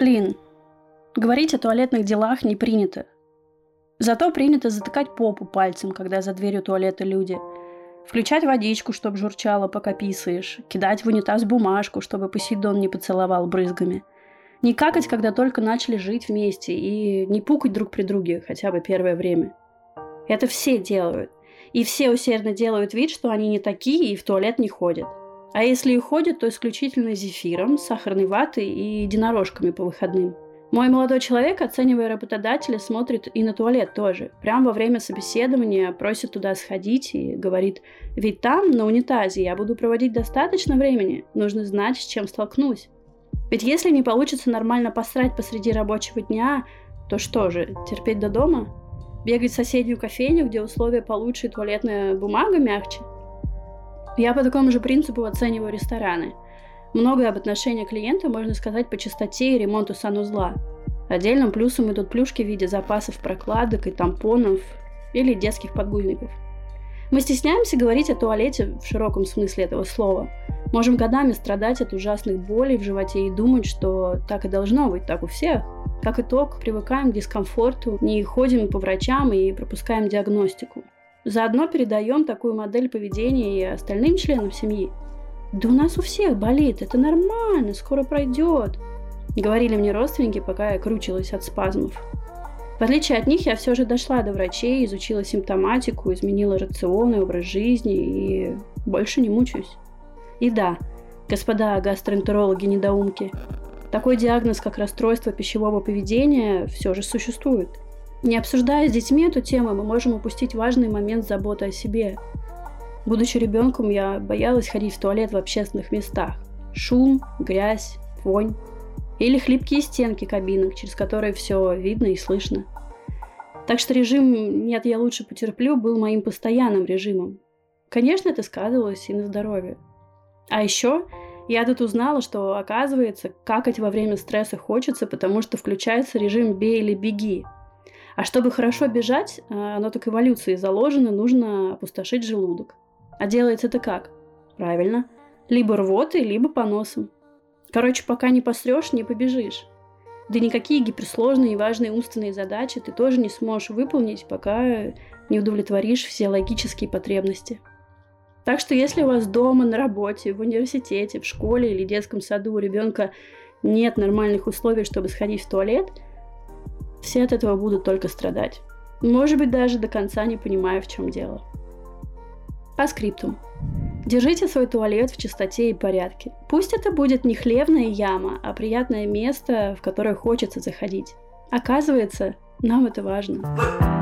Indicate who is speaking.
Speaker 1: Блин, говорить о туалетных делах не принято. Зато принято затыкать попу пальцем, когда за дверью туалета люди. Включать водичку, чтобы журчало, пока писаешь. Кидать в унитаз бумажку, чтобы Посейдон не поцеловал брызгами. Не какать, когда только начали жить вместе. И не пукать друг при друге хотя бы первое время. Это все делают. И все усердно делают вид, что они не такие и в туалет не ходят. А если и ходят, то исключительно зефиром, сахарной ватой и единорожками по выходным. Мой молодой человек, оценивая работодателя, смотрит и на туалет тоже. Прямо во время собеседования просит туда сходить и говорит, ведь там, на унитазе, я буду проводить достаточно времени, нужно знать, с чем столкнусь. Ведь если не получится нормально посрать посреди рабочего дня, то что же, терпеть до дома? Бегать в соседнюю кофейню, где условия получше и туалетная бумага мягче? Я по такому же принципу оцениваю рестораны. Многое об отношении клиента можно сказать по чистоте и ремонту санузла. Отдельным плюсом идут плюшки в виде запасов прокладок и тампонов или детских подгузников. Мы стесняемся говорить о туалете в широком смысле этого слова. Можем годами страдать от ужасных болей в животе и думать, что так и должно быть, так у всех. Как итог, привыкаем к дискомфорту, не ходим по врачам и пропускаем диагностику. Заодно передаем такую модель поведения и остальным членам семьи. «Да у нас у всех болит, это нормально, скоро пройдет», — говорили мне родственники, пока я кручилась от спазмов. В отличие от них, я все же дошла до врачей, изучила симптоматику, изменила рацион и образ жизни и больше не мучаюсь. И да, господа гастроэнтерологи-недоумки, такой диагноз, как расстройство пищевого поведения, все же существует – не обсуждая с детьми эту тему, мы можем упустить важный момент заботы о себе. Будучи ребенком, я боялась ходить в туалет в общественных местах. Шум, грязь, вонь. Или хлипкие стенки кабинок, через которые все видно и слышно. Так что режим «нет, я лучше потерплю» был моим постоянным режимом. Конечно, это сказывалось и на здоровье. А еще я тут узнала, что, оказывается, какать во время стресса хочется, потому что включается режим «бей или беги», а чтобы хорошо бежать, э, оно так эволюции заложено, нужно опустошить желудок. А делается это как? Правильно. Либо рвотой, либо поносом. Короче, пока не посрешь, не побежишь. Да никакие гиперсложные и важные умственные задачи ты тоже не сможешь выполнить, пока не удовлетворишь все логические потребности. Так что если у вас дома, на работе, в университете, в школе или детском саду у ребенка нет нормальных условий, чтобы сходить в туалет – все от этого будут только страдать. Может быть, даже до конца не понимая, в чем дело. По скриптум. Держите свой туалет в чистоте и порядке. Пусть это будет не хлевная яма, а приятное место, в которое хочется заходить. Оказывается, нам это важно.